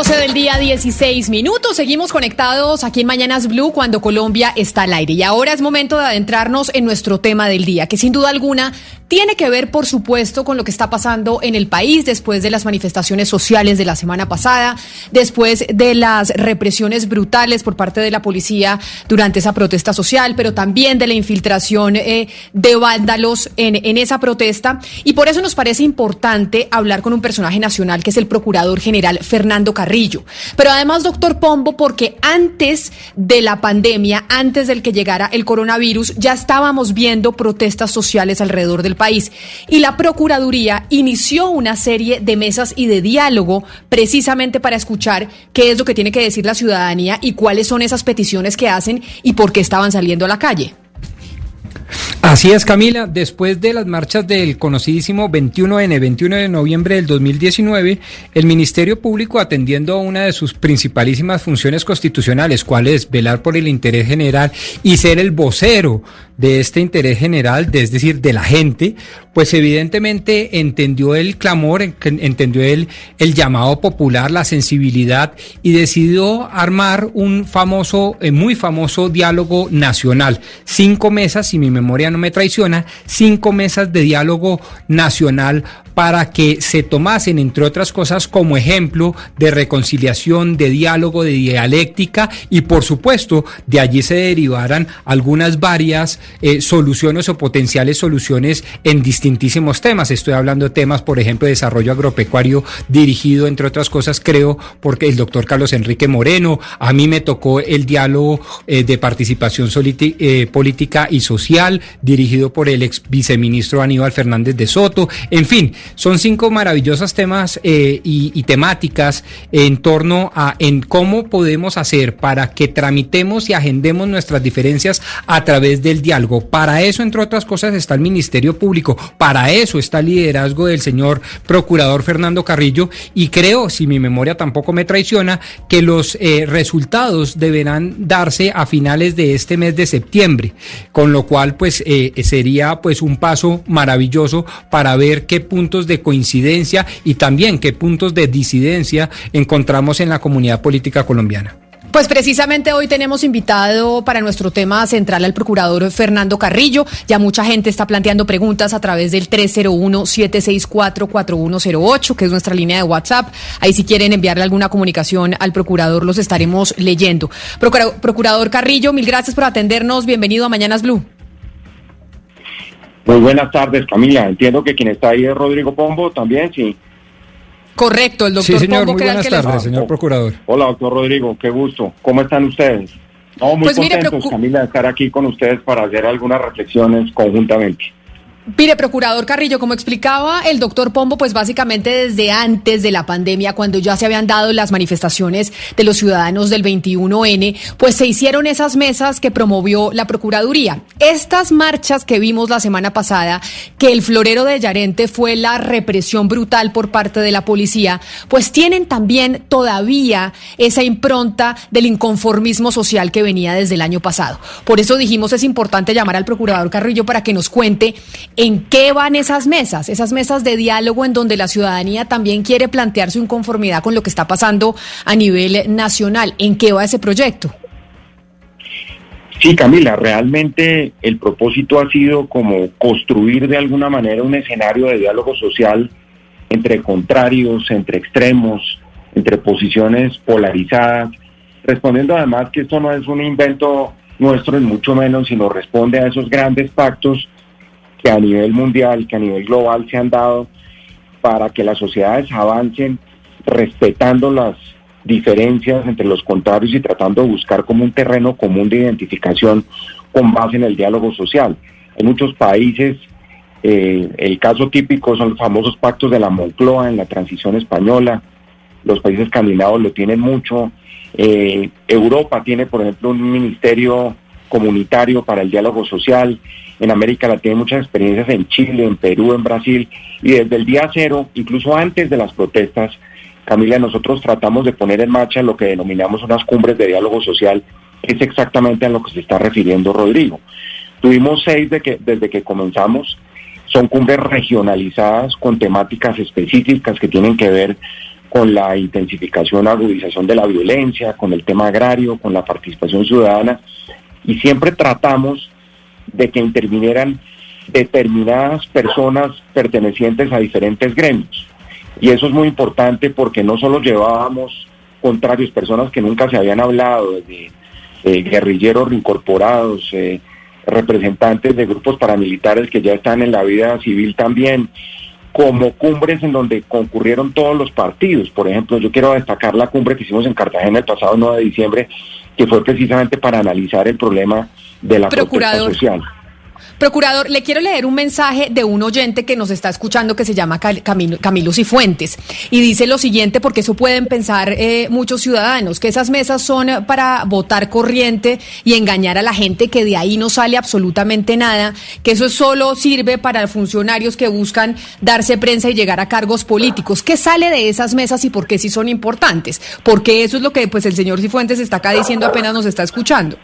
Santos del día, 16 minutos. Seguimos conectados aquí en Mañanas Blue cuando Colombia está al aire. Y ahora es momento de adentrarnos en nuestro tema del día, que sin duda alguna tiene que ver, por supuesto, con lo que está pasando en el país después de las manifestaciones sociales de la semana pasada, después de las represiones brutales por parte de la policía durante esa protesta social, pero también de la infiltración eh, de vándalos en, en esa protesta. Y por eso nos parece importante hablar con un personaje nacional que es el Procurador General Fernando Carrillo. Pero además, doctor Pombo, porque antes de la pandemia, antes del que llegara el coronavirus, ya estábamos viendo protestas sociales alrededor del país. Y la Procuraduría inició una serie de mesas y de diálogo precisamente para escuchar qué es lo que tiene que decir la ciudadanía y cuáles son esas peticiones que hacen y por qué estaban saliendo a la calle. Así es, Camila. Después de las marchas del conocidísimo 21N, 21 de noviembre del 2019, el Ministerio Público, atendiendo a una de sus principalísimas funciones constitucionales, cuál es velar por el interés general y ser el vocero de este interés general, es decir, de la gente, pues evidentemente entendió el clamor, entendió el, llamado popular, la sensibilidad y decidió armar un famoso, eh, muy famoso diálogo nacional. Cinco mesas, si mi memoria no me traiciona, cinco mesas de diálogo nacional para que se tomasen, entre otras cosas, como ejemplo de reconciliación, de diálogo, de dialéctica y, por supuesto, de allí se derivaran algunas varias eh, soluciones o potenciales soluciones en distintísimos temas. Estoy hablando de temas, por ejemplo, de desarrollo agropecuario dirigido, entre otras cosas, creo, porque el doctor Carlos Enrique Moreno, a mí me tocó el diálogo eh, de participación eh, política y social dirigido por el ex viceministro Aníbal Fernández de Soto, en fin, son cinco maravillosos temas eh, y, y, temáticas en torno a en cómo podemos hacer para que tramitemos y agendemos nuestras diferencias a través del diálogo. Para eso, entre otras cosas, está el Ministerio Público. Para eso está el liderazgo del señor Procurador Fernando Carrillo. Y creo, si mi memoria tampoco me traiciona, que los eh, resultados deberán darse a finales de este mes de septiembre. Con lo cual, pues, eh, sería pues un paso maravilloso para ver qué puntos de coincidencia y también qué puntos de disidencia encontramos en la comunidad política colombiana. Pues precisamente hoy tenemos invitado para nuestro tema central al procurador Fernando Carrillo. Ya mucha gente está planteando preguntas a través del 301-764-4108, que es nuestra línea de WhatsApp. Ahí si quieren enviarle alguna comunicación al procurador, los estaremos leyendo. Procurador Carrillo, mil gracias por atendernos. Bienvenido a Mañanas Blue. Muy buenas tardes, Camila. Entiendo que quien está ahí es Rodrigo Pombo también, sí. Correcto, el doctor sí, señor, Pombo muy buenas tardes, señor procurador. Hola, doctor Rodrigo, qué gusto. ¿Cómo están ustedes? No, muy Pues mire, contentos, preocu- Camila, de estar aquí con ustedes para hacer algunas reflexiones conjuntamente. Mire, procurador Carrillo, como explicaba el doctor Pombo, pues básicamente desde antes de la pandemia, cuando ya se habían dado las manifestaciones de los ciudadanos del 21N, pues se hicieron esas mesas que promovió la Procuraduría. Estas marchas que vimos la semana pasada, que el florero de Yarente fue la represión brutal por parte de la policía, pues tienen también todavía esa impronta del inconformismo social que venía desde el año pasado. Por eso dijimos es importante llamar al procurador Carrillo para que nos cuente en qué van esas mesas, esas mesas de diálogo en donde la ciudadanía también quiere plantear su inconformidad con lo que está pasando a nivel nacional. ¿En qué va ese proyecto? Sí, Camila, realmente el propósito ha sido como construir de alguna manera un escenario de diálogo social entre contrarios, entre extremos, entre posiciones polarizadas, respondiendo además que esto no es un invento nuestro, ni mucho menos, sino responde a esos grandes pactos que a nivel mundial, que a nivel global se han dado para que las sociedades avancen respetando las diferencias entre los contrarios y tratando de buscar como un terreno común de identificación con base en el diálogo social. En muchos países, eh, el caso típico son los famosos pactos de la Moncloa en la transición española, los países escandinavos lo tienen mucho, eh, Europa tiene, por ejemplo, un ministerio comunitario para el diálogo social, en América Latina tiene muchas experiencias en Chile, en Perú, en Brasil, y desde el día cero, incluso antes de las protestas, Camila, nosotros tratamos de poner en marcha lo que denominamos unas cumbres de diálogo social, es exactamente a lo que se está refiriendo Rodrigo. Tuvimos seis de que, desde que comenzamos, son cumbres regionalizadas con temáticas específicas que tienen que ver con la intensificación, agudización de la violencia, con el tema agrario, con la participación ciudadana, y siempre tratamos de que intervinieran determinadas personas pertenecientes a diferentes gremios. Y eso es muy importante porque no solo llevábamos contrarios, personas que nunca se habían hablado, de, guerrilleros reincorporados, eh, representantes de grupos paramilitares que ya están en la vida civil también, como cumbres en donde concurrieron todos los partidos. Por ejemplo, yo quiero destacar la cumbre que hicimos en Cartagena el pasado 9 de diciembre, que fue precisamente para analizar el problema de la protesta social. Procurador, le quiero leer un mensaje de un oyente que nos está escuchando que se llama Camilo, Cifuentes y dice lo siguiente, porque eso pueden pensar eh, muchos ciudadanos, que esas mesas son para votar corriente y engañar a la gente, que de ahí no sale absolutamente nada, que eso solo sirve para funcionarios que buscan darse prensa y llegar a cargos políticos. ¿Qué sale de esas mesas y por qué sí son importantes? Porque eso es lo que pues el señor Cifuentes está acá diciendo apenas nos está escuchando.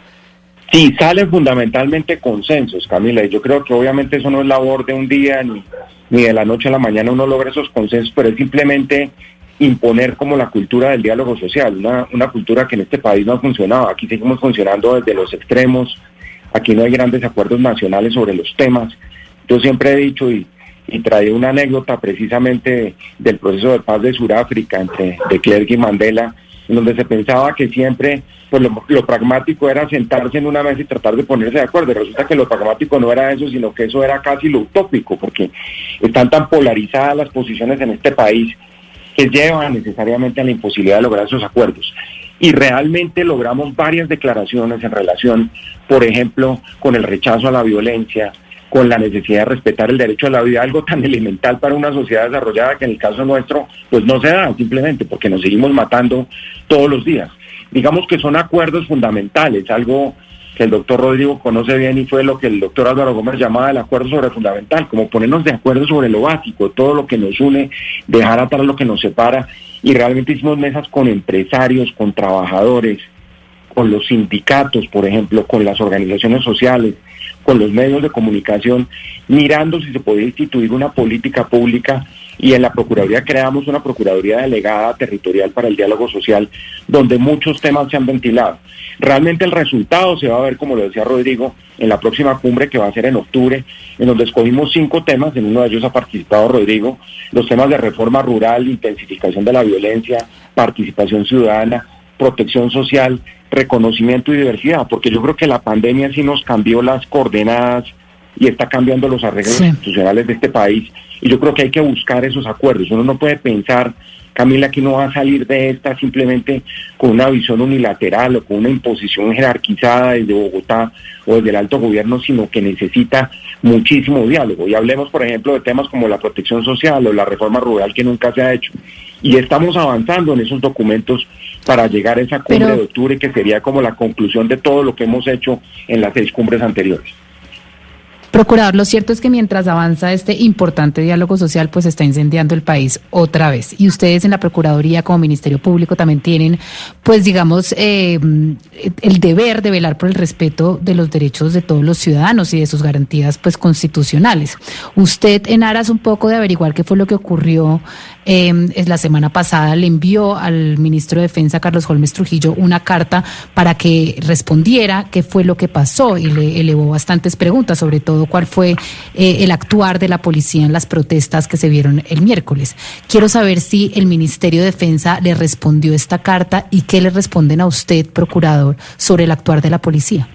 Sí, salen fundamentalmente consensos, Camila, y yo creo que obviamente eso no es labor de un día ni, ni de la noche a la mañana uno logra esos consensos, pero es simplemente imponer como la cultura del diálogo social, una, una cultura que en este país no ha funcionado. Aquí seguimos funcionando desde los extremos, aquí no hay grandes acuerdos nacionales sobre los temas. Yo siempre he dicho y, y traía una anécdota precisamente del proceso de paz de Sudáfrica entre de Klerk y Mandela, en donde se pensaba que siempre pues lo, pragmático era sentarse en una mesa y tratar de ponerse de acuerdo. resulta que lo pragmático no era eso, sino que eso era casi lo utópico, porque están tan polarizadas las posiciones en este país que llevan necesariamente a la imposibilidad de lograr esos acuerdos. Y realmente logramos varias declaraciones en relación, por ejemplo, con el rechazo a la violencia, con la necesidad de respetar el derecho a la vida, algo tan elemental para una sociedad desarrollada que en el caso nuestro pues no se da simplemente porque nos seguimos matando todos los días. Digamos que son acuerdos fundamentales, algo que el doctor Rodrigo conoce bien y fue lo que el doctor Álvaro Gómez llamaba el acuerdo sobre fundamental, como ponernos de acuerdo sobre lo básico, todo lo que nos une, dejar atrás lo que nos separa y realmente hicimos mesas con empresarios, con trabajadores, con los sindicatos, por ejemplo, con las organizaciones sociales, con los medios de comunicación, mirando si se podía instituir una política pública y en la Procuraduría creamos una Procuraduría Delegada Territorial para el Diálogo Social, donde muchos temas se han ventilado. Realmente el resultado se va a ver, como lo decía Rodrigo, en la próxima cumbre que va a ser en octubre, en donde escogimos cinco temas, en uno de ellos ha participado Rodrigo, los temas de reforma rural, intensificación de la violencia, participación ciudadana, protección social, reconocimiento y diversidad, porque yo creo que la pandemia sí nos cambió las coordenadas y está cambiando los arreglos institucionales de este país. Y yo creo que hay que buscar esos acuerdos. Uno no puede pensar, Camila, que no va a salir de esta simplemente con una visión unilateral o con una imposición jerarquizada desde Bogotá o desde el alto gobierno, sino que necesita muchísimo diálogo. Y hablemos, por ejemplo, de temas como la protección social o la reforma rural que nunca se ha hecho. Y estamos avanzando en esos documentos para llegar a esa cumbre de octubre que sería como la conclusión de todo lo que hemos hecho en las seis cumbres anteriores. Procurador, lo cierto es que mientras avanza este importante diálogo social, pues está incendiando el país otra vez. Y ustedes en la Procuraduría como Ministerio Público también tienen, pues digamos, eh, el deber de velar por el respeto de los derechos de todos los ciudadanos y de sus garantías, pues constitucionales. Usted, en aras un poco de averiguar qué fue lo que ocurrió eh, la semana pasada le envió al ministro de Defensa, Carlos Holmes Trujillo, una carta para que respondiera qué fue lo que pasó y le elevó bastantes preguntas, sobre todo cuál fue eh, el actuar de la policía en las protestas que se vieron el miércoles. Quiero saber si el Ministerio de Defensa le respondió esta carta y qué le responden a usted, procurador, sobre el actuar de la policía.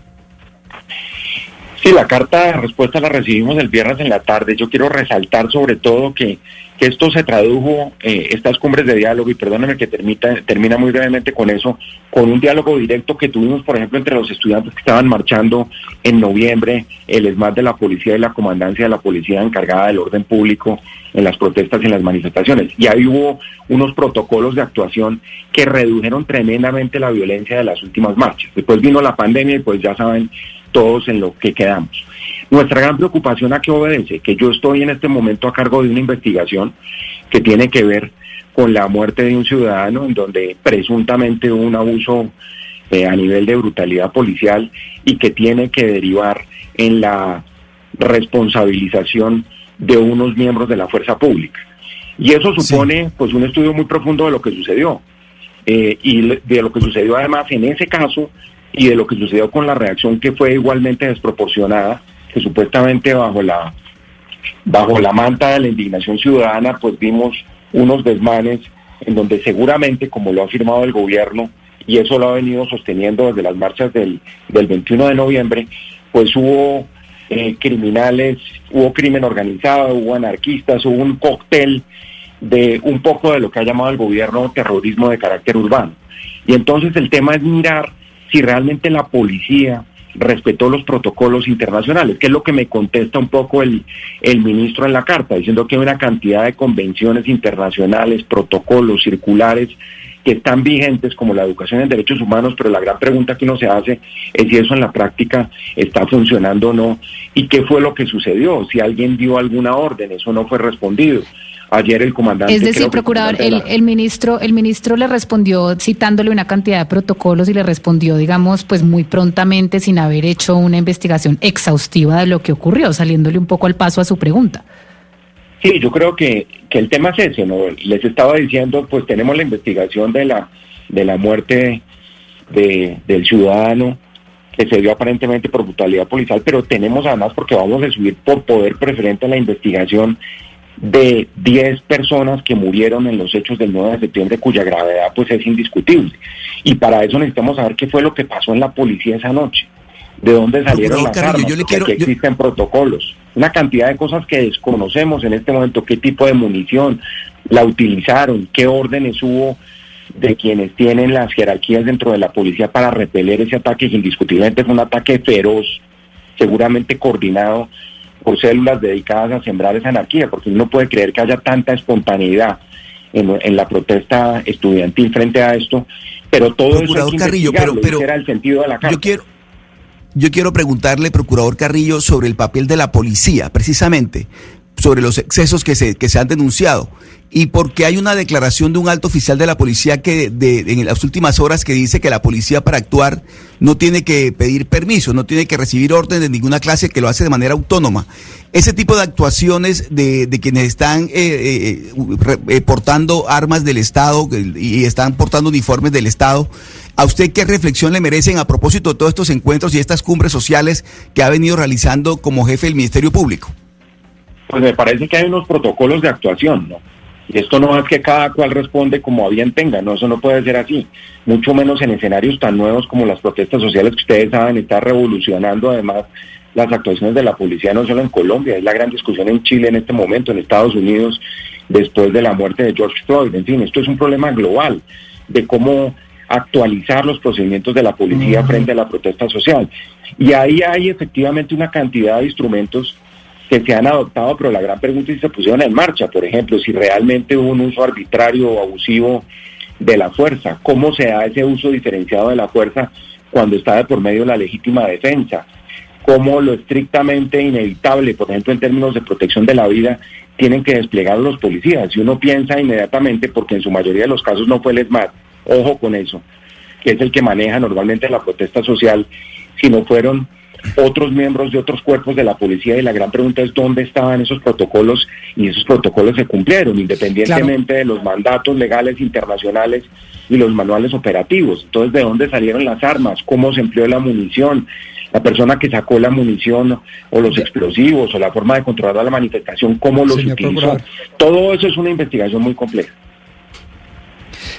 Sí, la carta de respuesta la recibimos el viernes en la tarde. Yo quiero resaltar sobre todo que, esto se tradujo, eh, estas cumbres de diálogo, y perdóname que termita, termina muy brevemente con eso, con un diálogo directo que tuvimos, por ejemplo, entre los estudiantes que estaban marchando en noviembre, el ESMAD de la policía y la comandancia de la policía encargada del orden público en las protestas y en las manifestaciones. Y ahí hubo unos protocolos de actuación que redujeron tremendamente la violencia de las últimas marchas. Después vino la pandemia y pues ya saben todos en lo que quedamos. Nuestra gran preocupación a qué obedece, que yo estoy en este momento a cargo de una investigación que tiene que ver con la muerte de un ciudadano en donde presuntamente hubo un abuso eh, a nivel de brutalidad policial y que tiene que derivar en la responsabilización de unos miembros de la fuerza pública. Y eso supone pues un estudio muy profundo de lo que sucedió. Eh, y de lo que sucedió además en ese caso y de lo que sucedió con la reacción que fue igualmente desproporcionada, que supuestamente bajo la bajo la manta de la indignación ciudadana, pues vimos unos desmanes en donde seguramente, como lo ha afirmado el gobierno, y eso lo ha venido sosteniendo desde las marchas del, del 21 de noviembre, pues hubo eh, criminales, hubo crimen organizado, hubo anarquistas, hubo un cóctel de un poco de lo que ha llamado el gobierno terrorismo de carácter urbano. Y entonces el tema es mirar si realmente la policía respetó los protocolos internacionales, que es lo que me contesta un poco el, el ministro en la carta, diciendo que hay una cantidad de convenciones internacionales, protocolos, circulares, que están vigentes como la educación en derechos humanos, pero la gran pregunta que uno se hace es si eso en la práctica está funcionando o no y qué fue lo que sucedió, si alguien dio alguna orden, eso no fue respondido. Ayer el comandante. Es decir, procurador, el, el, ministro, el ministro le respondió citándole una cantidad de protocolos y le respondió, digamos, pues muy prontamente sin haber hecho una investigación exhaustiva de lo que ocurrió, saliéndole un poco al paso a su pregunta. Sí, yo creo que, que el tema es ese, ¿no? Les estaba diciendo, pues tenemos la investigación de la, de la muerte de, del ciudadano que se dio aparentemente por brutalidad policial, pero tenemos además, porque vamos a subir por poder preferente la investigación de 10 personas que murieron en los hechos del 9 de septiembre, cuya gravedad pues es indiscutible. Y para eso necesitamos saber qué fue lo que pasó en la policía esa noche, de dónde salieron las armas, yo le quiero, que existen protocolos, una cantidad de cosas que desconocemos en este momento, qué tipo de munición la utilizaron, qué órdenes hubo de quienes tienen las jerarquías dentro de la policía para repeler ese ataque, que indiscutiblemente fue un ataque feroz, seguramente coordinado por células dedicadas a sembrar esa anarquía, porque uno puede creer que haya tanta espontaneidad en, la protesta estudiantil frente a esto, pero todo eso es Carrillo, pero, pero era el sentido de la Yo quiero, yo quiero preguntarle, procurador Carrillo, sobre el papel de la policía, precisamente, sobre los excesos que se, que se han denunciado y porque hay una declaración de un alto oficial de la policía que de, en las últimas horas que dice que la policía para actuar no tiene que pedir permiso, no tiene que recibir orden de ninguna clase, que lo hace de manera autónoma. Ese tipo de actuaciones de, quienes están eh, eh, eh, portando armas del Estado y están portando uniformes del Estado, ¿a usted qué reflexión le merecen a propósito de todos estos encuentros y estas cumbres sociales que ha venido realizando como jefe del Ministerio Público? Pues me parece que hay unos protocolos de actuación, ¿no? Y esto no es que cada cual responde como a bien tenga, no, eso no puede ser así, mucho menos en escenarios tan nuevos como las protestas sociales que ustedes saben, está revolucionando además las actuaciones de la policía no solo en Colombia, es la gran discusión en Chile en este momento, en Estados Unidos, después de la muerte de George Floyd, en fin, esto es un problema global de cómo actualizar los procedimientos de la policía frente a la protesta social. Y ahí hay efectivamente una cantidad de instrumentos que se han adoptado, pero la gran pregunta es si se pusieron en marcha, por ejemplo, si realmente hubo un uso arbitrario o abusivo de la fuerza, cómo se da ese uso diferenciado de la fuerza cuando está de por medio la legítima defensa, cómo lo estrictamente inevitable, por ejemplo, en términos de protección de la vida, tienen que desplegar los policías. Si uno piensa inmediatamente, porque en su mayoría de los casos no fue el ESMAD, ojo con eso, que es el que maneja normalmente la protesta social, si no fueron otros miembros de otros cuerpos de la policía y la gran pregunta es dónde estaban esos protocolos y esos protocolos se cumplieron independientemente de los mandatos legales internacionales y los manuales operativos. Entonces, ¿de dónde salieron las armas? ¿Cómo se empleó la munición? La persona que sacó la munición o los explosivos o la forma de controlar la manifestación, ¿cómo los utilizó? Todo eso es una investigación muy compleja.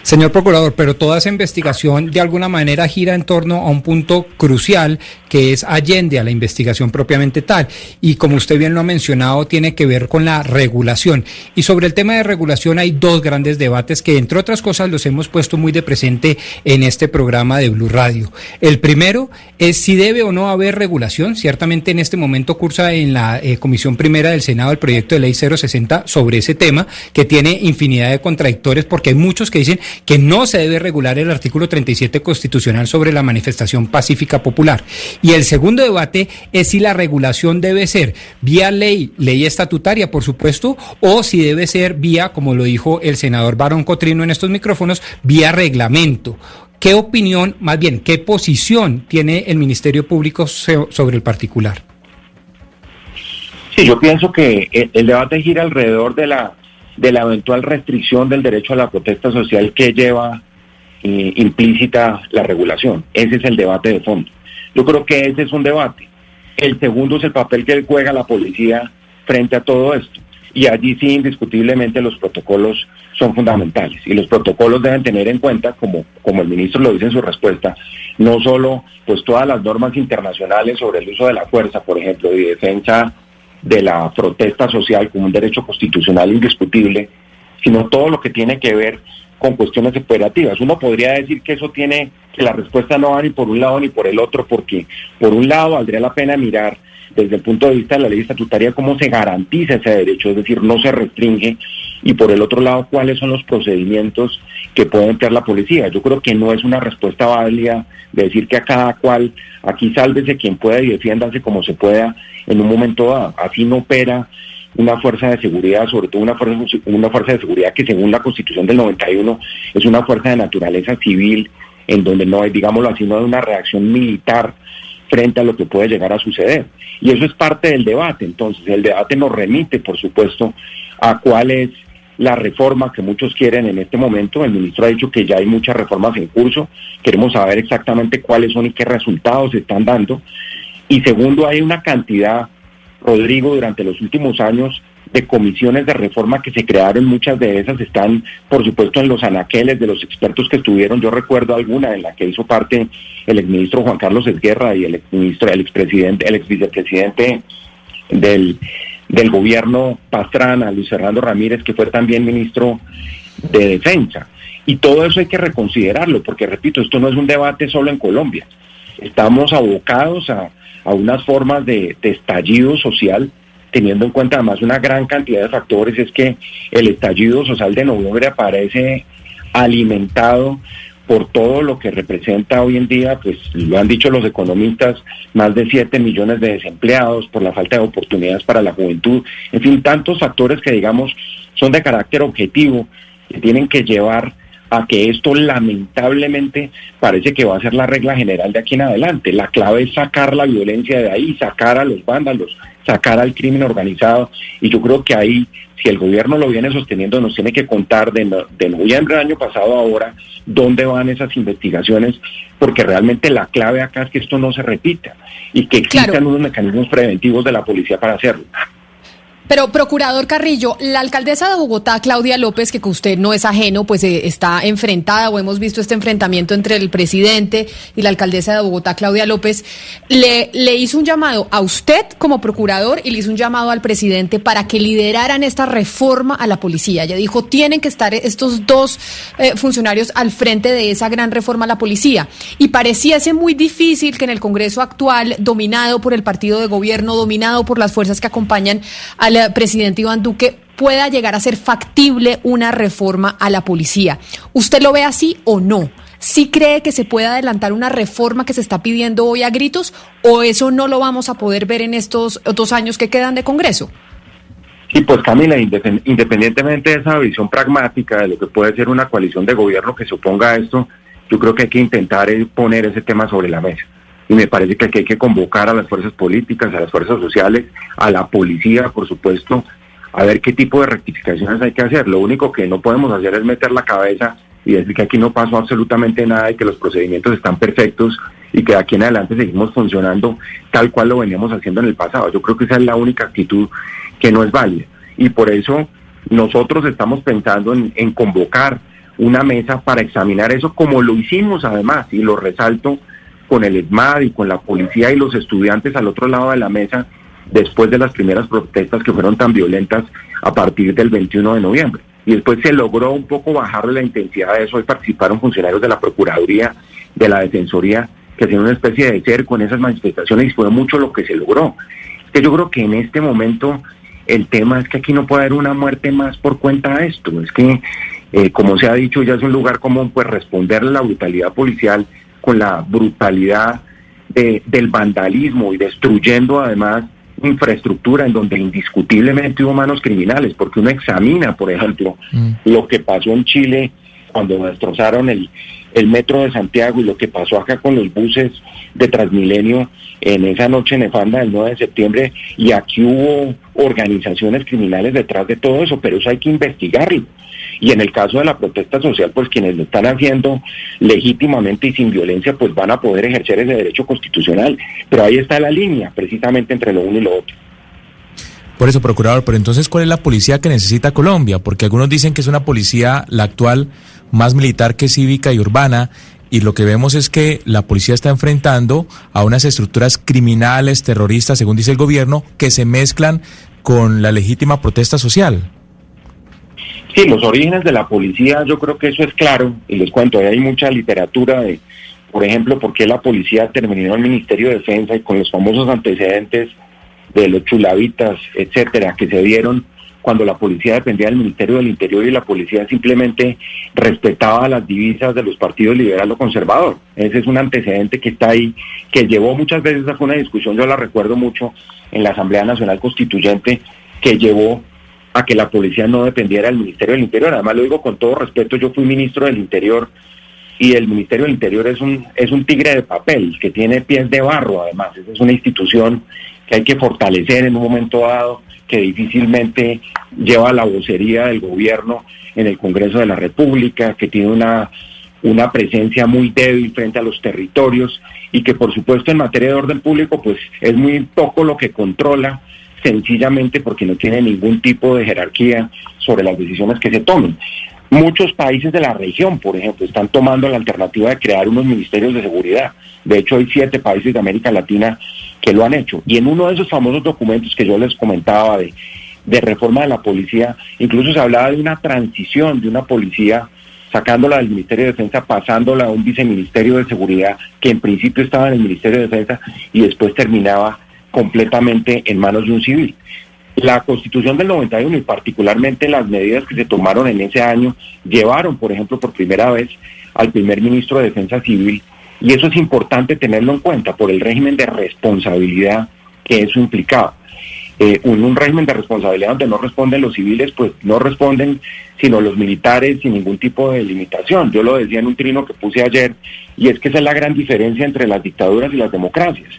Señor Procurador, pero toda esa investigación de alguna manera gira en torno a un punto crucial que es allende a la investigación propiamente tal. Y como usted bien lo ha mencionado, tiene que ver con la regulación. Y sobre el tema de regulación hay dos grandes debates que, entre otras cosas, los hemos puesto muy de presente en este programa de Blue Radio. El primero es si debe o no haber regulación. Ciertamente en este momento cursa en la eh, Comisión Primera del Senado el proyecto de ley 060 sobre ese tema, que tiene infinidad de contradictores porque hay muchos que dicen que no se debe regular el artículo 37 constitucional sobre la manifestación pacífica popular. Y el segundo debate es si la regulación debe ser vía ley, ley estatutaria, por supuesto, o si debe ser vía, como lo dijo el senador Barón Cotrino en estos micrófonos, vía reglamento. ¿Qué opinión, más bien, qué posición tiene el Ministerio Público sobre el particular? Sí, yo pienso que el debate gira alrededor de la de la eventual restricción del derecho a la protesta social que lleva eh, implícita la regulación. Ese es el debate de fondo. Yo creo que ese es un debate. El segundo es el papel que juega la policía frente a todo esto. Y allí sí, indiscutiblemente, los protocolos son fundamentales. Y los protocolos deben tener en cuenta, como, como el ministro lo dice en su respuesta, no solo pues todas las normas internacionales sobre el uso de la fuerza, por ejemplo, y defensa de la protesta social como un derecho constitucional indiscutible, sino todo lo que tiene que ver con cuestiones operativas. Uno podría decir que eso tiene, que la respuesta no va ni por un lado ni por el otro, porque por un lado valdría la pena mirar desde el punto de vista de la ley estatutaria cómo se garantiza ese derecho, es decir, no se restringe, y por el otro lado cuáles son los procedimientos que puede emplear la policía. Yo creo que no es una respuesta válida de decir que a cada cual, aquí sálvese quien pueda y defiéndase como se pueda en un momento dado. Así no opera una fuerza de seguridad, sobre todo una fuerza, una fuerza de seguridad que según la Constitución del 91 es una fuerza de naturaleza civil, en donde no hay, digámoslo así, no hay una reacción militar frente a lo que puede llegar a suceder. Y eso es parte del debate. Entonces, el debate nos remite, por supuesto, a cuál es la reforma que muchos quieren en este momento. El ministro ha dicho que ya hay muchas reformas en curso. Queremos saber exactamente cuáles son y qué resultados se están dando. Y segundo, hay una cantidad, Rodrigo, durante los últimos años de comisiones de reforma que se crearon, muchas de esas están, por supuesto, en los anaqueles de los expertos que estuvieron. Yo recuerdo alguna en la que hizo parte el exministro Juan Carlos Esguerra y el exministro, el expresidente, el exvicepresidente del, del gobierno Pastrana, Luis Fernando Ramírez, que fue también ministro de Defensa. Y todo eso hay que reconsiderarlo, porque repito, esto no es un debate solo en Colombia. Estamos abocados a a unas formas de, estallido social, teniendo en cuenta además una gran cantidad de factores, es que el estallido social de noviembre aparece alimentado por todo lo que representa hoy en día, pues lo han dicho los economistas, más de 7 millones de desempleados, por la falta de oportunidades para la juventud, en fin, tantos factores que digamos son de carácter objetivo, que tienen que llevar a que esto lamentablemente parece que va a ser la regla general de aquí en adelante. La clave es sacar la violencia de ahí, sacar a los vándalos, sacar al crimen organizado y yo creo que ahí, si el gobierno lo viene sosteniendo, nos tiene que contar de, de noviembre del año pasado a ahora dónde van esas investigaciones, porque realmente la clave acá es que esto no se repita y que existan unos mecanismos preventivos de la policía para hacerlo. Pero, procurador Carrillo, la alcaldesa de Bogotá, Claudia López, que usted no es ajeno, pues eh, está enfrentada o hemos visto este enfrentamiento entre el presidente y la alcaldesa de Bogotá, Claudia López, le, hizo un llamado a usted como procurador y le hizo un llamado al presidente para que lideraran esta reforma a la policía. Ella dijo, tienen que estar estos dos eh, funcionarios al frente de esa gran reforma a la policía. Y pareciese muy difícil que en el Congreso actual, dominado por el partido de gobierno, dominado por las fuerzas que acompañan al presidente Iván Duque pueda llegar a ser factible una reforma a la policía. ¿Usted lo ve así o no? ¿Sí cree que se puede adelantar una reforma que se está pidiendo hoy a gritos o eso no lo vamos a poder ver en estos dos años que quedan de Congreso? Sí, pues Camila, independientemente de esa visión pragmática de lo que puede ser una coalición de gobierno que se oponga a esto, yo creo que hay que intentar poner ese tema sobre la mesa y me parece que aquí hay que convocar a las fuerzas políticas, a las fuerzas sociales, a la policía, por supuesto, a ver qué tipo de rectificaciones hay que hacer. Lo único que no podemos hacer es meter la cabeza y decir que aquí no pasó absolutamente nada y que los procedimientos están perfectos y que de aquí en adelante seguimos funcionando tal cual lo veníamos haciendo en el pasado. Yo creo que esa es la única actitud que no es válida. Y por eso nosotros estamos pensando en, en convocar una mesa para examinar eso como lo hicimos además, y lo resalto con el ESMAD y con la policía y los estudiantes al otro lado de la mesa después de las primeras protestas que fueron tan violentas a partir del 21 de noviembre. Y después se logró un poco bajar la intensidad de eso y participaron funcionarios de la Procuraduría, de la Defensoría, que hacían una especie de cerco en esas manifestaciones y fue mucho lo que se logró. Que yo creo que en este momento el tema es que aquí no puede haber una muerte más por cuenta de esto. Es que, eh, como se ha dicho, ya es un lugar común, pues responderle a la brutalidad policial con la brutalidad del vandalismo y destruyendo además infraestructura en donde indiscutiblemente hubo manos criminales, porque uno examina, por ejemplo, mm. lo que pasó en Chile cuando destrozaron el, el metro de Santiago y lo que pasó acá con los buses de Transmilenio en esa noche nefanda del 9 de septiembre, y aquí hubo organizaciones criminales detrás de todo eso, pero eso hay que investigarlo. Y en el caso de la protesta social, pues quienes lo están haciendo legítimamente y sin violencia, pues van a poder ejercer ese derecho constitucional. Pero ahí está la línea, precisamente entre lo uno y lo otro. Por eso, procurador, pero entonces, ¿cuál es la policía que necesita Colombia? Porque algunos dicen que es una policía, la actual, más militar que cívica y urbana, y lo que vemos es que la policía está enfrentando a unas estructuras criminales, terroristas, según dice el gobierno, que se mezclan con la legítima protesta social. Sí, los orígenes de la policía, yo creo que eso es claro, y les cuento, hay mucha literatura de, por ejemplo, por qué la policía terminó el Ministerio de Defensa y con los famosos antecedentes de los chulavitas, etcétera, que se dieron cuando la policía dependía del Ministerio del Interior y la policía simplemente respetaba las divisas de los partidos liberal o conservador. Ese es un antecedente que está ahí, que llevó muchas veces a una discusión, yo la recuerdo mucho en la Asamblea Nacional Constituyente, que llevó a que la policía no dependiera del Ministerio del Interior. Además lo digo con todo respeto, yo fui ministro del Interior y el Ministerio del Interior es un, es un tigre de papel que tiene pies de barro además. Es una institución que hay que fortalecer en un momento dado, que difícilmente lleva la vocería del gobierno en el Congreso de la República, que tiene una, una presencia muy débil frente a los territorios y que por supuesto en materia de orden público pues es muy poco lo que controla sencillamente porque no tiene ningún tipo de jerarquía sobre las decisiones que se tomen. Muchos países de la región, por ejemplo, están tomando la alternativa de crear unos ministerios de seguridad. De hecho, hay siete países de América Latina que lo han hecho. Y en uno de esos famosos documentos que yo les comentaba de, de reforma de la policía, incluso se hablaba de una transición de una policía sacándola del Ministerio de Defensa, pasándola a un viceministerio de Seguridad que en principio estaba en el Ministerio de Defensa y después terminaba completamente en manos de un civil. La constitución del 91 y particularmente las medidas que se tomaron en ese año llevaron, por ejemplo, por primera vez al primer ministro de Defensa Civil y eso es importante tenerlo en cuenta por el régimen de responsabilidad que eso implicaba. Eh, un, un, régimen de responsabilidad donde no responden los civiles, pues no responden sino los militares sin ningún tipo de limitación. Yo lo decía en un trino que puse ayer, y es que esa es la gran diferencia entre las dictaduras y las democracias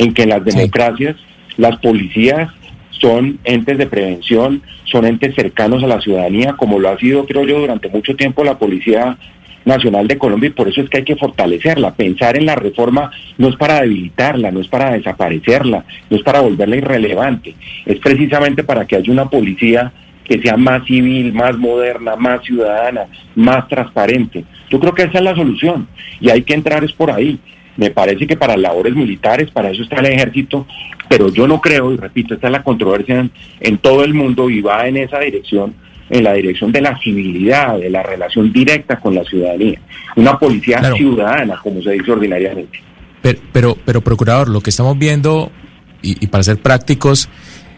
en que en las democracias las policías son entes de prevención, son entes cercanos a la ciudadanía, como lo ha sido, creo yo, durante mucho tiempo la Policía Nacional de Colombia y por eso es que hay que fortalecerla. Pensar en la reforma no es para debilitarla, no es para desaparecerla, no es para volverla irrelevante, es precisamente para que haya una policía que sea más civil, más moderna, más ciudadana, más transparente. Yo creo que esa es la solución y hay que entrar es por ahí. Me parece que para labores militares, para eso está el ejército, pero yo no creo, y repito, esta es la controversia en, todo el mundo y va en esa dirección, en la dirección de la civilidad, de la relación directa con la ciudadanía. Una policía ciudadana, como se dice ordinariamente. Pero, pero, procurador, lo que estamos viendo, y, para ser prácticos,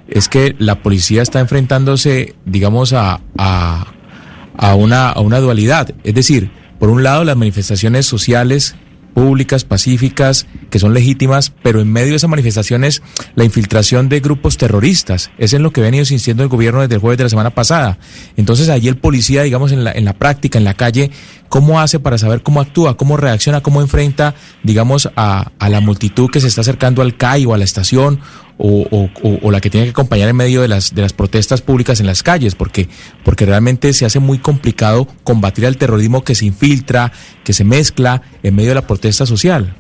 es que la policía está enfrentándose, digamos, a, a, una, a una dualidad. Es decir, por un lado, las manifestaciones sociales públicas, pacíficas, que son legítimas, pero en medio de esas manifestaciones la infiltración de grupos terroristas. Es en lo que ha venido insistiendo el gobierno desde el jueves de la semana pasada. Entonces allí el policía, digamos, en la, en la práctica, en la calle, ¿cómo hace para saber cómo actúa, cómo reacciona, cómo enfrenta, digamos, a, a la multitud que se está acercando al CAI o a la estación o, la que tiene que acompañar en medio de las, de las protestas públicas en las calles, porque, porque realmente se hace muy complicado combatir al terrorismo que se infiltra, que se mezcla en medio de la protesta social.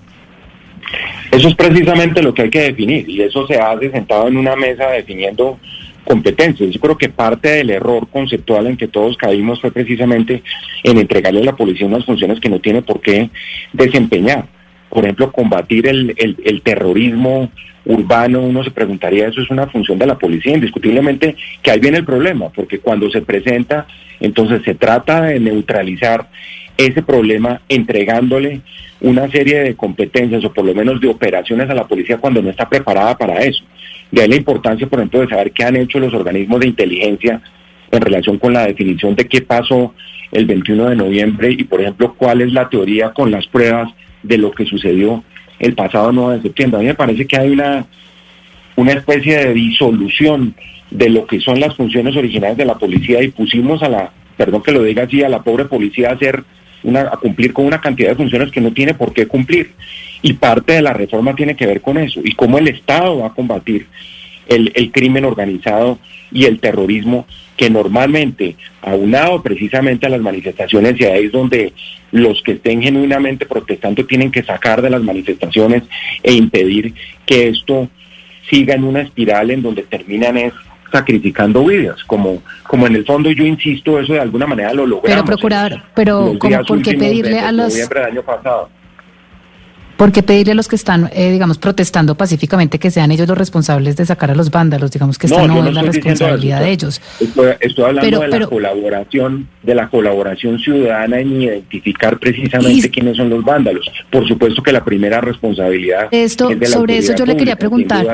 Eso es precisamente lo que hay que definir y eso se hace sentado en una mesa definiendo competencias. Yo creo que parte del error conceptual en que todos caímos fue precisamente en entregarle a la policía unas funciones que no tiene por qué desempeñar. Por ejemplo, combatir el, el terrorismo urbano, uno se preguntaría, eso es una función de la policía, indiscutiblemente que ahí viene el problema, porque cuando se presenta, entonces se trata de neutralizar ese problema entregándole una serie de competencias o por lo menos de operaciones a la policía cuando no está preparada para eso. De ahí la importancia, por ejemplo, de saber qué han hecho los organismos de inteligencia en relación con la definición de qué pasó el 21 de noviembre y, por ejemplo, cuál es la teoría con las pruebas de lo que sucedió el pasado 9 de septiembre. A mí me parece que hay una, una especie de disolución de lo que son las funciones originales de la policía y pusimos a la, perdón que lo diga así, a la pobre policía a hacer una, a cumplir con una cantidad de funciones que no tiene por qué cumplir. Y parte de la reforma tiene que ver con eso y cómo el Estado va a combatir el, el crimen organizado y el terrorismo que normalmente, aunado precisamente a las manifestaciones, y ahí es donde los que estén genuinamente protestando tienen que sacar de las manifestaciones e impedir que esto siga en una espiral en donde terminan es sacrificando vidas, como, como en el fondo yo insisto, eso de alguna manera lo logramos. Pero procurador, pero ¿por qué pedirle a los... Noviembre del año pasado. ¿Por qué pedirle a los que están, eh, digamos, protestando pacíficamente que sean ellos los responsables de sacar a los vándalos? Digamos que esta no, es la responsabilidad de ellos. Estoy, hablando de la colaboración, de la colaboración ciudadana en identificar precisamente quiénes son los vándalos. Por supuesto que la primera responsabilidad esto, es de la sobre eso yo le quería preguntar.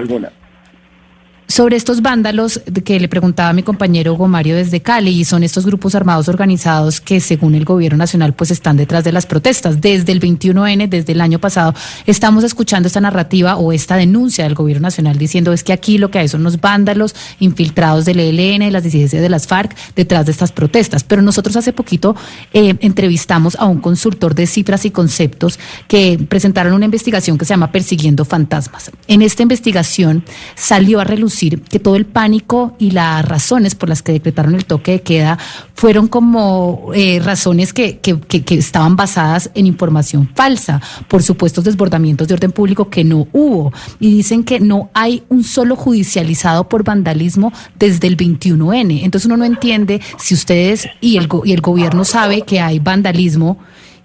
Sobre estos vándalos que le preguntaba mi compañero Hugo Mario desde Cali, y son estos grupos armados organizados que según el gobierno nacional pues están detrás de las protestas. Desde el 21N, desde el año pasado, estamos escuchando esta narrativa o esta denuncia del gobierno nacional diciendo es que aquí lo que hay son unos vándalos infiltrados del ELN, de las disidencias de las FARC, detrás de estas protestas. Pero nosotros hace poquito eh, entrevistamos a un consultor de cifras y conceptos que presentaron una investigación que se llama Persiguiendo Fantasmas. En esta investigación salió a relucir que todo el pánico y las razones por las que decretaron el toque de queda fueron como eh, razones que, que, que, estaban basadas en información falsa por supuestos desbordamientos de orden público que no hubo. Y dicen que no hay un solo judicializado por vandalismo desde el 21N. Entonces uno no entiende si ustedes y el, y el gobierno sabe que hay vandalismo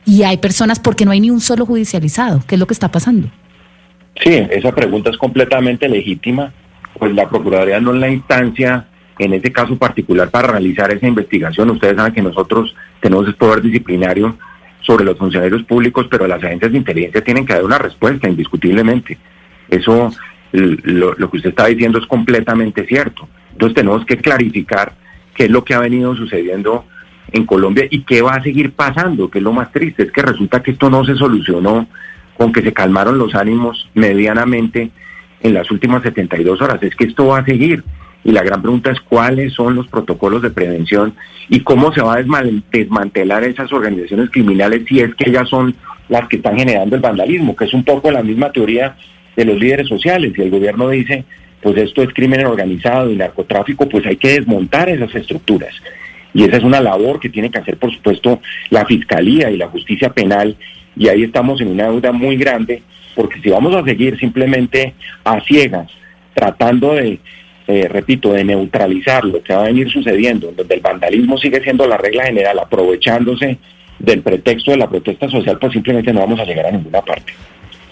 y hay personas porque no hay ni un solo judicializado. ¿Qué es lo que está pasando? Sí, esa pregunta es completamente legítima pues la Procuraduría no es la instancia en ese caso particular para realizar esa investigación. Ustedes saben que nosotros tenemos el poder disciplinario sobre los funcionarios públicos, pero las agencias de inteligencia tienen que dar una respuesta, indiscutiblemente. Eso, lo, lo que usted está diciendo es completamente cierto. Entonces tenemos que clarificar qué es lo que ha venido sucediendo en Colombia y qué va a seguir pasando, que es lo más triste, es que resulta que esto no se solucionó con que se calmaron los ánimos medianamente en las últimas 72 horas. Es que esto va a seguir. Y la gran pregunta es cuáles son los protocolos de prevención y cómo se va a desmantelar esas organizaciones criminales si es que ellas son las que están generando el vandalismo, que es un poco la misma teoría de los líderes sociales. Y el gobierno dice, pues esto es crimen organizado y narcotráfico, pues hay que desmontar esas estructuras. Y esa es una labor que tiene que hacer, por supuesto, la Fiscalía y la Justicia Penal. Y ahí estamos en una deuda muy grande porque si vamos a seguir simplemente a ciegas, tratando de, eh, repito, de neutralizar lo que va a venir sucediendo, donde el vandalismo sigue siendo la regla general, aprovechándose del pretexto de la protesta social, pues simplemente no vamos a llegar a ninguna parte.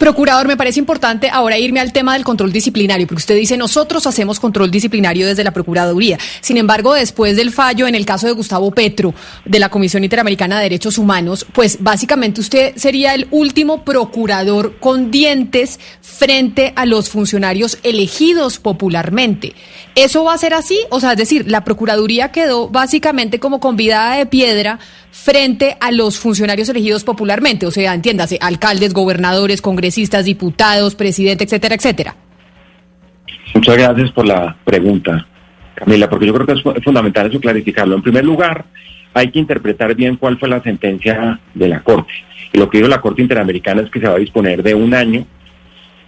Procurador, me parece importante ahora irme al tema del control disciplinario, porque usted dice, nosotros hacemos control disciplinario desde la Procuraduría. Sin embargo, después del fallo en el caso de Gustavo Petro, de la Comisión Interamericana de Derechos Humanos, pues básicamente usted sería el último procurador con dientes frente a los funcionarios elegidos popularmente. ¿Eso va a ser así? O sea, es decir, la Procuraduría quedó básicamente como convidada de piedra frente a los funcionarios elegidos popularmente, o sea, entiéndase, alcaldes, gobernadores, congresistas, diputados, presidente, etcétera, etcétera. Muchas gracias por la pregunta, Camila, porque yo creo que es fundamental eso clarificarlo. En primer lugar, hay que interpretar bien cuál fue la sentencia de la Corte. Y lo que dijo la Corte Interamericana es que se va a disponer de un año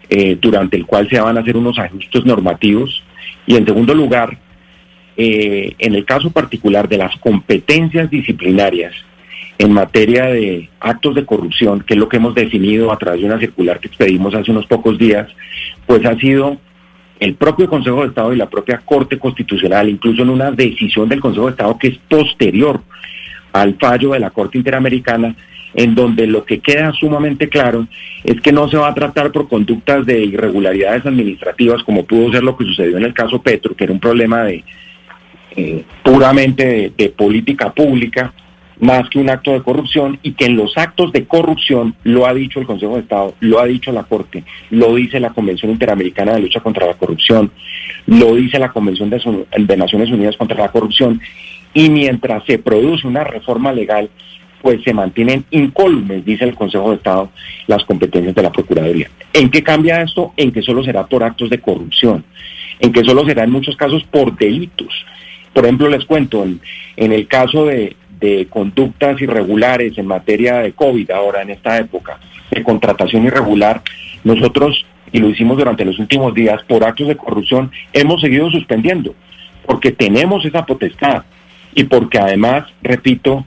eh, durante el cual se van a hacer unos ajustes normativos. Y en segundo lugar, eh, en el caso particular de las competencias disciplinarias en materia de actos de corrupción, que es lo que hemos definido a través de una circular que expedimos hace unos pocos días, pues ha sido el propio Consejo de Estado y la propia Corte Constitucional, incluso en una decisión del Consejo de Estado que es posterior al fallo de la Corte Interamericana, en donde lo que queda sumamente claro es que no se va a tratar por conductas de irregularidades administrativas, como pudo ser lo que sucedió en el caso Petro, que era un problema de eh, puramente de, política pública, más que un acto de corrupción, y que en los actos de corrupción, lo ha dicho el Consejo de Estado, lo ha dicho la Corte, lo dice la Convención Interamericana de Lucha contra la Corrupción, lo dice la Convención de, Naciones Unidas contra la Corrupción, y mientras se produce una reforma legal, pues se mantienen incólumes, dice el Consejo de Estado, las competencias de la Procuraduría. ¿En qué cambia esto? En que solo será por actos de corrupción, en que solo será en muchos casos por delitos. Por ejemplo, les cuento, en, el caso de, conductas irregulares en materia de COVID ahora en esta época, de contratación irregular, nosotros, y lo hicimos durante los últimos días, por actos de corrupción, hemos seguido suspendiendo, porque tenemos esa potestad y porque además, repito,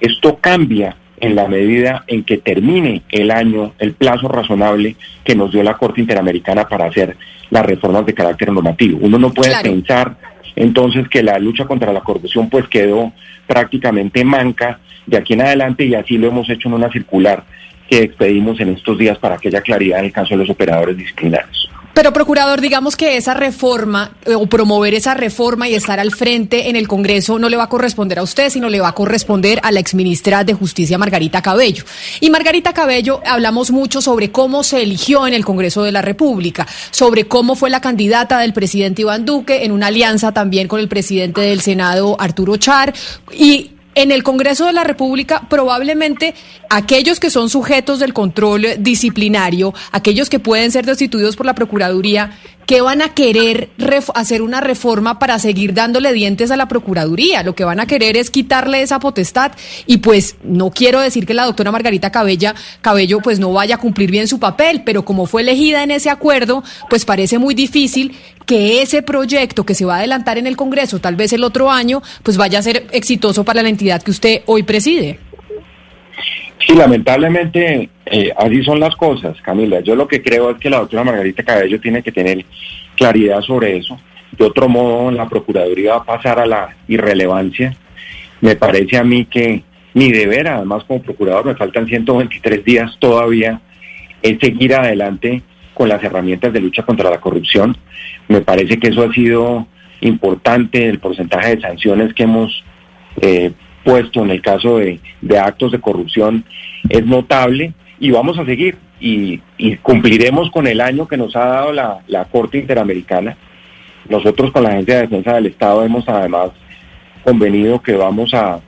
esto cambia en la medida en que termine el año, el plazo razonable que nos dio la Corte Interamericana para hacer las reformas de carácter normativo. Uno no puede pensar entonces que la lucha contra la corrupción pues quedó prácticamente manca de aquí en adelante y así lo hemos hecho en una circular que expedimos en estos días para que haya claridad en el caso de los operadores disciplinarios. Pero, procurador, digamos que esa reforma eh, o promover esa reforma y estar al frente en el Congreso no le va a corresponder a usted, sino le va a corresponder a la exministra de Justicia, Margarita Cabello. Y Margarita Cabello, hablamos mucho sobre cómo se eligió en el Congreso de la República, sobre cómo fue la candidata del presidente Iván Duque en una alianza también con el presidente del Senado, Arturo Char, y en el Congreso de la República probablemente aquellos que son sujetos del control disciplinario, aquellos que pueden ser destituidos por la Procuraduría, que van a querer hacer una reforma para seguir dándole dientes a la Procuraduría. Lo que van a querer es quitarle esa potestad. Y pues no quiero decir que la doctora Margarita Cabella, Cabello pues no vaya a cumplir bien su papel, pero como fue elegida en ese acuerdo, pues parece muy difícil que ese proyecto que se va a adelantar en el Congreso, tal vez el otro año, pues vaya a ser exitoso para la entidad que usted hoy preside. Sí, lamentablemente eh, así son las cosas, Camila. Yo lo que creo es que la doctora Margarita Cabello tiene que tener claridad sobre eso. De otro modo, la Procuraduría va a pasar a la irrelevancia. Me parece a mí que mi deber, además como procurador, me faltan 123 días todavía, es seguir adelante con las herramientas de lucha contra la corrupción. Me parece que eso ha sido importante, el porcentaje de sanciones que hemos eh, puesto en el caso de, actos de corrupción es notable y vamos a seguir y, cumpliremos con el año que nos ha dado la, la Corte Interamericana. Nosotros con la Agencia de Defensa del Estado hemos además convenido que vamos a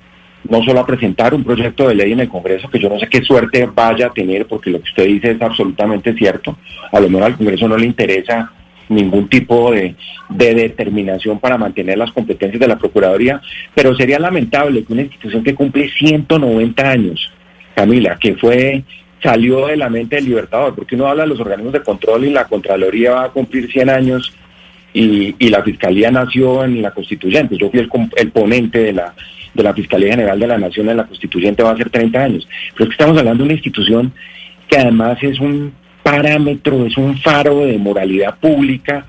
no solo a presentar un proyecto de ley en el Congreso, que yo no sé qué suerte vaya a tener, porque lo que usted dice es absolutamente cierto. A lo mejor al Congreso no le interesa ningún tipo de, determinación para mantener las competencias de la Procuraduría, pero sería lamentable que una institución que cumple 190 años, Camila, que fue salió de la mente del Libertador, porque uno habla de los organismos de control y la Contraloría va a cumplir 100 años y, la Fiscalía nació en la Constituyente. Yo fui el, el ponente de la, de la Fiscalía General de la Nación en la Constituyente, va a ser 30 años. Pero es que estamos hablando de una institución que además es un parámetro, es un faro de moralidad pública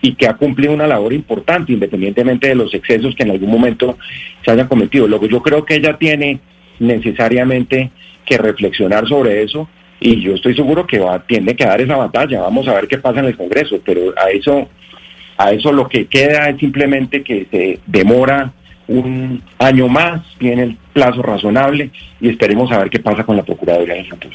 y que ha cumplido una labor importante, independientemente de los excesos que en algún momento se hayan cometido. Luego yo creo que ella tiene necesariamente que reflexionar sobre eso y yo estoy seguro que va, tiene que dar esa batalla. Vamos a ver qué pasa en el Congreso, pero a eso, a eso lo que queda es simplemente que se demora un año más, tiene el plazo razonable y esperemos a ver qué pasa con la Procuraduría en el.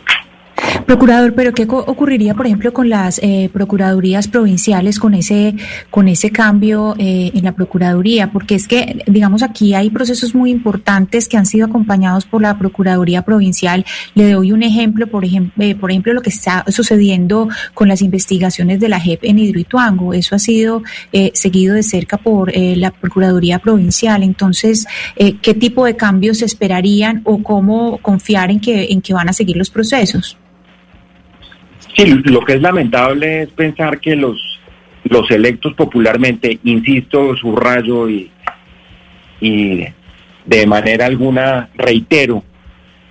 Procurador, pero ¿qué ocurriría, por ejemplo, con las eh, procuradurías provinciales, con ese, con ese cambio eh, en la Procuraduría? Porque es que, digamos, aquí hay procesos muy importantes que han sido acompañados por la Procuraduría Provincial. Le doy un ejemplo, por ejemplo, eh, por ejemplo, lo que está sucediendo con las investigaciones de la JEP en Hidroituango. Eso ha sido seguido de cerca por la Procuraduría Provincial. Entonces, ¿qué tipo de cambios se esperarían o cómo confiar en que, en que van a seguir los procesos? Sí, lo que es lamentable es pensar que los, los electos popularmente, insisto, subrayo y, y de manera alguna reitero,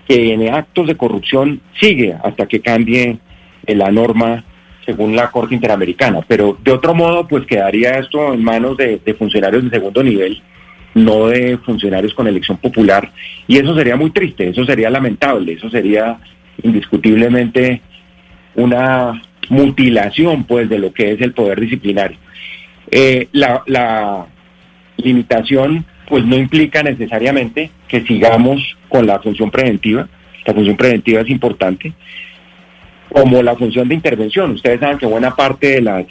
que en actos de corrupción sigue hasta que cambie la norma según la Corte Interamericana. Pero de otro modo, pues quedaría esto en manos de, de, funcionarios de segundo nivel, no de funcionarios con elección popular. Y eso sería muy triste, eso sería lamentable, eso sería indiscutiblemente una mutilación pues de lo que es el poder disciplinario. Eh, la, limitación pues no implica necesariamente que sigamos con la función preventiva. La función preventiva es importante, como la función de intervención. Ustedes saben que buena parte de las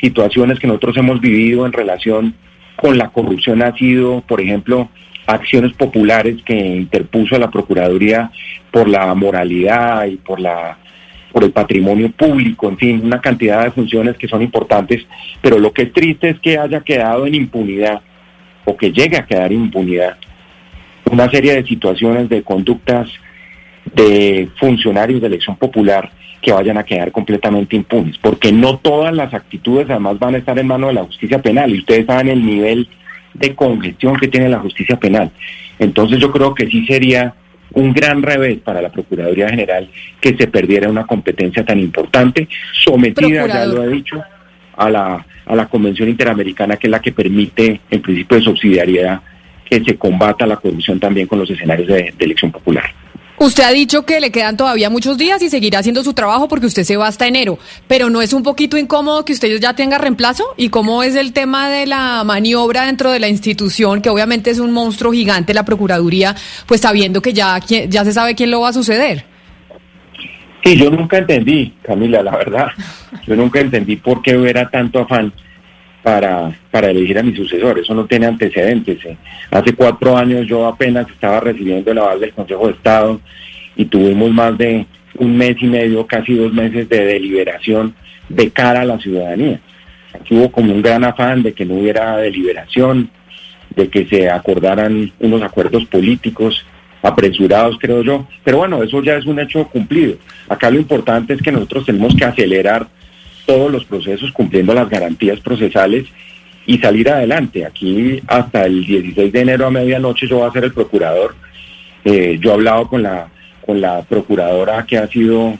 situaciones que nosotros hemos vivido en relación con la corrupción ha sido, por ejemplo, acciones populares que interpuso la Procuraduría por la moralidad y por la por el patrimonio público, en fin, una cantidad de funciones que son importantes, pero lo que es triste es que haya quedado en impunidad o que llegue a quedar en impunidad una serie de situaciones de conductas de funcionarios de elección popular que vayan a quedar completamente impunes, porque no todas las actitudes además van a estar en manos de la justicia penal y ustedes saben el nivel de congestión que tiene la justicia penal. Entonces yo creo que sí sería un gran revés para la Procuraduría General que se perdiera una competencia tan importante, sometida, ya lo he dicho, a la, a la Convención Interamericana, que es la que permite el principio de subsidiariedad que se combata la corrupción también con los escenarios de elección popular. Usted ha dicho que le quedan todavía muchos días y seguirá haciendo su trabajo porque usted se va hasta enero, pero ¿no es un poquito incómodo que usted ya tenga reemplazo? ¿Y cómo es el tema de la maniobra dentro de la institución, que obviamente es un monstruo gigante, la Procuraduría, pues sabiendo que ya, ya se sabe quién lo va a suceder? Sí, yo nunca entendí, Camila, la verdad. Yo nunca entendí por qué hubiera tanto afán para, para elegir a mi sucesor. Eso no tiene antecedentes. ¿eh? Hace cuatro años yo apenas estaba recibiendo el aval del Consejo de Estado y tuvimos más de un mes y medio, casi dos meses de deliberación de cara a la ciudadanía. Aquí hubo como un gran afán de que no hubiera deliberación, de que se acordaran unos acuerdos políticos apresurados, creo yo. Pero bueno, eso ya es un hecho cumplido. Acá lo importante es que nosotros tenemos que acelerar todos los procesos cumpliendo las garantías procesales y salir adelante. Aquí hasta el 16 de enero a medianoche yo voy a ser el procurador. Eh, yo he hablado con la, con la procuradora que ha sido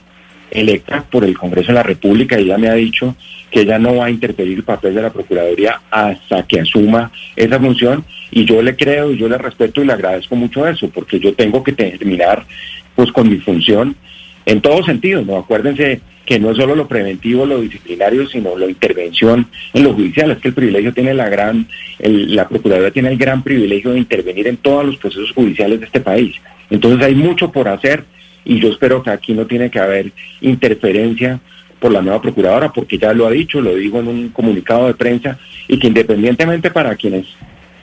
electa por el Congreso de la República y ella me ha dicho que ella no va a interferir el papel de la Procuraduría hasta que asuma esa función y yo le creo y yo le respeto y le agradezco mucho eso porque yo tengo que terminar pues con mi función en todos sentidos, ¿no? Acuérdense que no es solo lo preventivo, lo disciplinario, sino la intervención en lo judicial. Es que el privilegio tiene la gran, la Procuraduría tiene el gran privilegio de intervenir en todos los procesos judiciales de este país. Entonces hay mucho por hacer y yo espero que aquí no tiene que haber interferencia por la nueva procuradora, porque ya lo ha dicho, lo digo en un comunicado de prensa, y que independientemente para quienes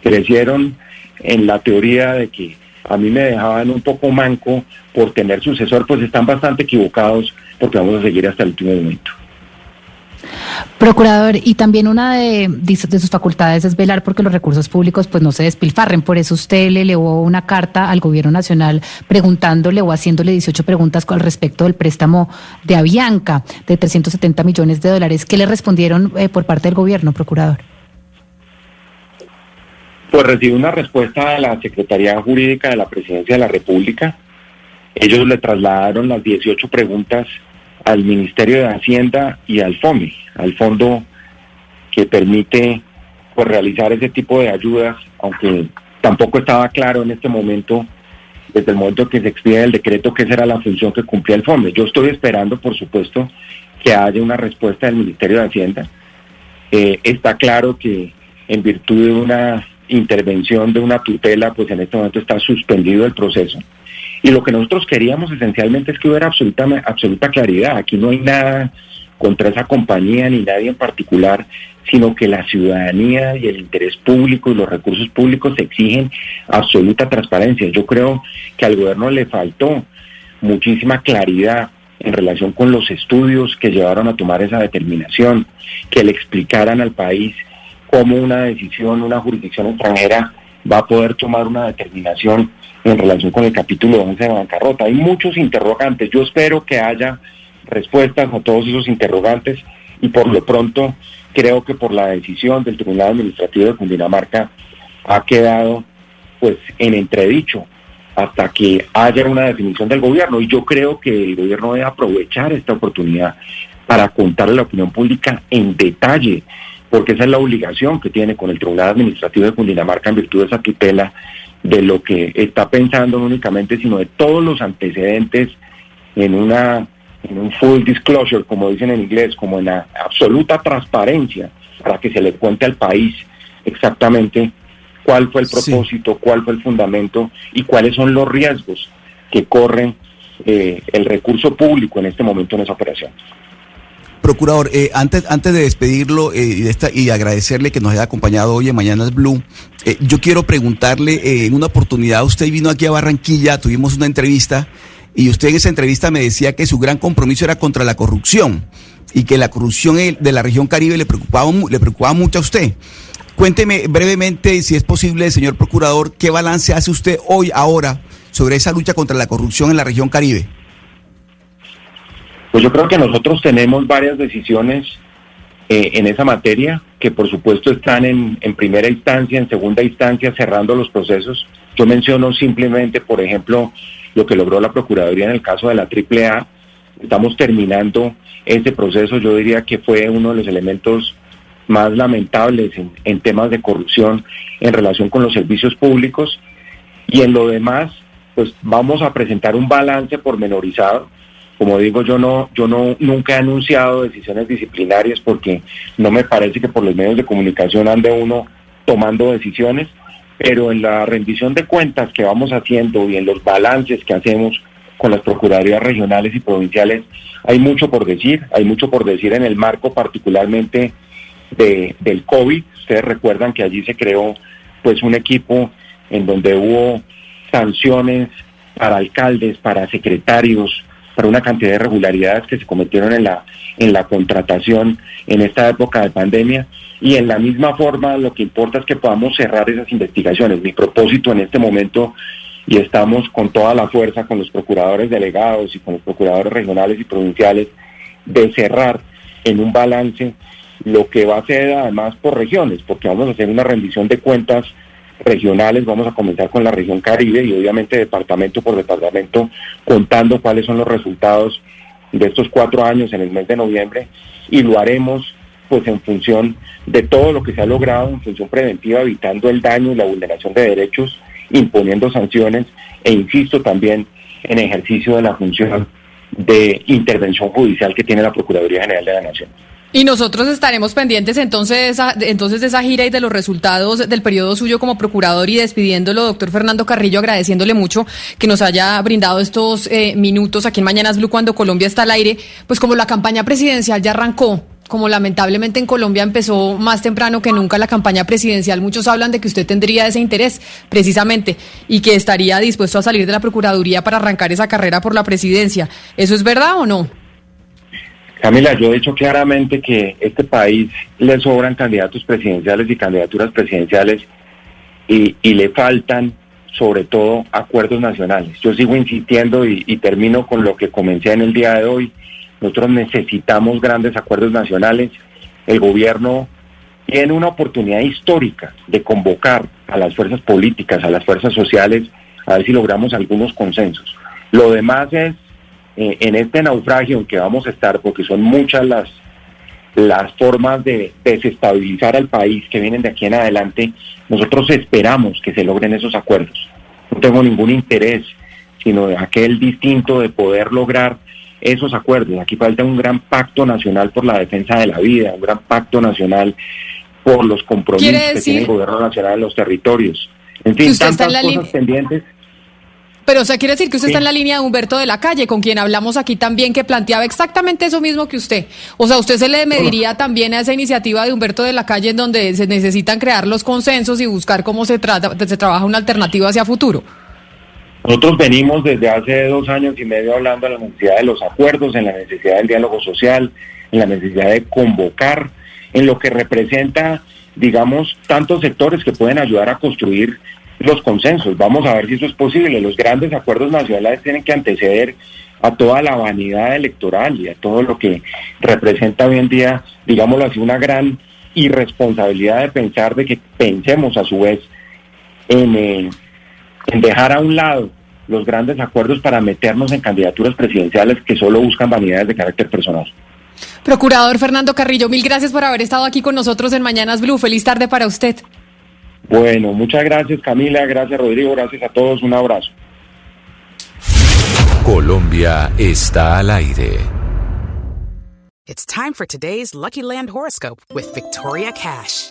crecieron en la teoría de que a mí me dejaban un poco manco por tener sucesor, pues están bastante equivocados porque vamos a seguir hasta el último momento. Procurador, y también una de, de, sus facultades es velar porque los recursos públicos pues no se despilfarren. Por eso usted le elevó una carta al gobierno nacional preguntándole o haciéndole 18 preguntas con respecto del préstamo de Avianca de 370 millones de dólares. ¿Qué le respondieron eh, por parte del gobierno, procurador? Pues recibí una respuesta de la Secretaría Jurídica de la Presidencia de la República. Ellos le trasladaron las 18 preguntas al Ministerio de Hacienda y al FOMI, al fondo que permite pues, realizar ese tipo de ayudas, aunque tampoco estaba claro en este momento desde el momento que se expide el decreto que esa era la función que cumplía el fondo. Yo estoy esperando, por supuesto, que haya una respuesta del Ministerio de Hacienda. Eh, está claro que en virtud de una intervención de una tutela, pues en este momento está suspendido el proceso. Y lo que nosotros queríamos esencialmente es que hubiera absoluta, absoluta claridad. Aquí no hay nada contra esa compañía ni nadie en particular, sino que la ciudadanía y el interés público y los recursos públicos exigen absoluta transparencia. Yo creo que al gobierno le faltó muchísima claridad en relación con los estudios que llevaron a tomar esa determinación, que le explicaran al país cómo una decisión, una jurisdicción extranjera va a poder tomar una determinación en relación con el capítulo 11 de bancarrota. Hay muchos interrogantes. Yo espero que haya respuestas a todos esos interrogantes y por lo pronto creo que por la decisión del Tribunal Administrativo de Cundinamarca ha quedado pues en entredicho hasta que haya una definición del gobierno y yo creo que el gobierno debe aprovechar esta oportunidad para contarle a la opinión pública en detalle porque esa es la obligación que tiene con el Tribunal Administrativo de Cundinamarca en virtud de esa tutela de lo que está pensando no únicamente, sino de todos los antecedentes en una en un full disclosure, como dicen en inglés, como en la absoluta transparencia, para que se le cuente al país exactamente cuál fue el propósito, cuál fue el fundamento y cuáles son los riesgos que corren eh, el recurso público en este momento en esa operación. Procurador, eh, antes, antes de despedirlo eh, y, agradecerle que nos haya acompañado hoy en Mañanas Blue, eh, yo quiero preguntarle, en una oportunidad usted vino aquí a Barranquilla, tuvimos una entrevista y usted en esa entrevista me decía que su gran compromiso era contra la corrupción y que la corrupción de la región Caribe le preocupaba, le preocupaba mucho a usted. Cuénteme brevemente, si es posible, señor Procurador, qué balance hace usted hoy, ahora, sobre esa lucha contra la corrupción en la región Caribe. Pues yo creo que nosotros tenemos varias decisiones eh, en esa materia que por supuesto están en, primera instancia, en segunda instancia, cerrando los procesos. Yo menciono simplemente, por ejemplo, lo que logró la Procuraduría en el caso de la AAA. Estamos terminando ese proceso. Yo diría que fue uno de los elementos más lamentables en, en, temas de corrupción en relación con los servicios públicos. Y en lo demás, pues vamos a presentar un balance pormenorizado como digo, yo no, yo no nunca he anunciado decisiones disciplinarias porque no me parece que por los medios de comunicación ande uno tomando decisiones, pero en la rendición de cuentas que vamos haciendo y en los balances que hacemos con las procuradurías regionales y provinciales, hay mucho por decir, hay mucho por decir en el marco particularmente de, del COVID. Ustedes recuerdan que allí se creó pues un equipo en donde hubo sanciones para alcaldes, para secretarios, para una cantidad de irregularidades que se cometieron en la, en la contratación en esta época de pandemia. Y en la misma forma lo que importa es que podamos cerrar esas investigaciones. Mi propósito en este momento, y estamos con toda la fuerza con los procuradores delegados y con los procuradores regionales y provinciales, de cerrar en un balance lo que va a ser además por regiones, porque vamos a hacer una rendición de cuentas regionales, vamos a comenzar con la región Caribe y obviamente departamento por departamento contando cuáles son los resultados de estos cuatro años en el mes de noviembre y lo haremos pues en función de todo lo que se ha logrado, en función preventiva, evitando el daño y la vulneración de derechos, imponiendo sanciones e insisto también en ejercicio de la función de intervención judicial que tiene la Procuraduría General de la Nación. Y nosotros estaremos pendientes entonces de, esa, entonces de esa gira y de los resultados del periodo suyo como procurador y despidiéndolo, doctor Fernando Carrillo, agradeciéndole mucho que nos haya brindado estos eh, minutos aquí en Mañanas Blue cuando Colombia está al aire. Pues como la campaña presidencial ya arrancó, como lamentablemente en Colombia empezó más temprano que nunca la campaña presidencial, muchos hablan de que usted tendría ese interés precisamente y que estaría dispuesto a salir de la Procuraduría para arrancar esa carrera por la presidencia. ¿Eso es verdad o no? Camila, yo he dicho claramente que este país le sobran candidatos presidenciales y candidaturas presidenciales y, le faltan sobre todo acuerdos nacionales. Yo sigo insistiendo y, termino con lo que comencé en el día de hoy. Nosotros necesitamos grandes acuerdos nacionales. El gobierno tiene una oportunidad histórica de convocar a las fuerzas políticas, a las fuerzas sociales, a ver si logramos algunos consensos. Lo demás es eh, en este naufragio en que vamos a estar, porque son muchas las, las formas de desestabilizar al país que vienen de aquí en adelante, nosotros esperamos que se logren esos acuerdos. No tengo ningún interés sino de aquel distinto de poder lograr esos acuerdos. Aquí falta un gran pacto nacional por la defensa de la vida, un gran pacto nacional por los compromisos que tiene el gobierno nacional en los territorios. En fin, tantas cosas pendientes. Pero, o sea, quiere decir que usted está en la línea de Humberto de la Calle, con quien hablamos aquí también, que planteaba exactamente eso mismo que usted. O sea, usted se le mediría también a esa iniciativa de Humberto de la Calle en donde se necesitan crear los consensos y buscar cómo se, trata, se trabaja una alternativa hacia futuro. Nosotros venimos desde hace dos años y medio hablando de la necesidad de los acuerdos, en la necesidad del diálogo social, en la necesidad de convocar, en lo que representa, digamos, tantos sectores que pueden ayudar a construir los consensos. Vamos a ver si eso es posible. Los grandes acuerdos nacionales tienen que anteceder a toda la vanidad electoral y a todo lo que representa hoy en día, digámoslo así, una gran irresponsabilidad de pensar de que pensemos a su vez en, eh, dejar a un lado los grandes acuerdos para meternos en candidaturas presidenciales que solo buscan vanidades de carácter personal. Procurador Fernando Carrillo, mil gracias por haber estado aquí con nosotros en Mañanas Blue. Feliz tarde para usted. Bueno, muchas gracias Camila, gracias Rodrigo, gracias a todos, un abrazo. Colombia está al aire. It's time for today's Lucky Land horoscope with Victoria Cash.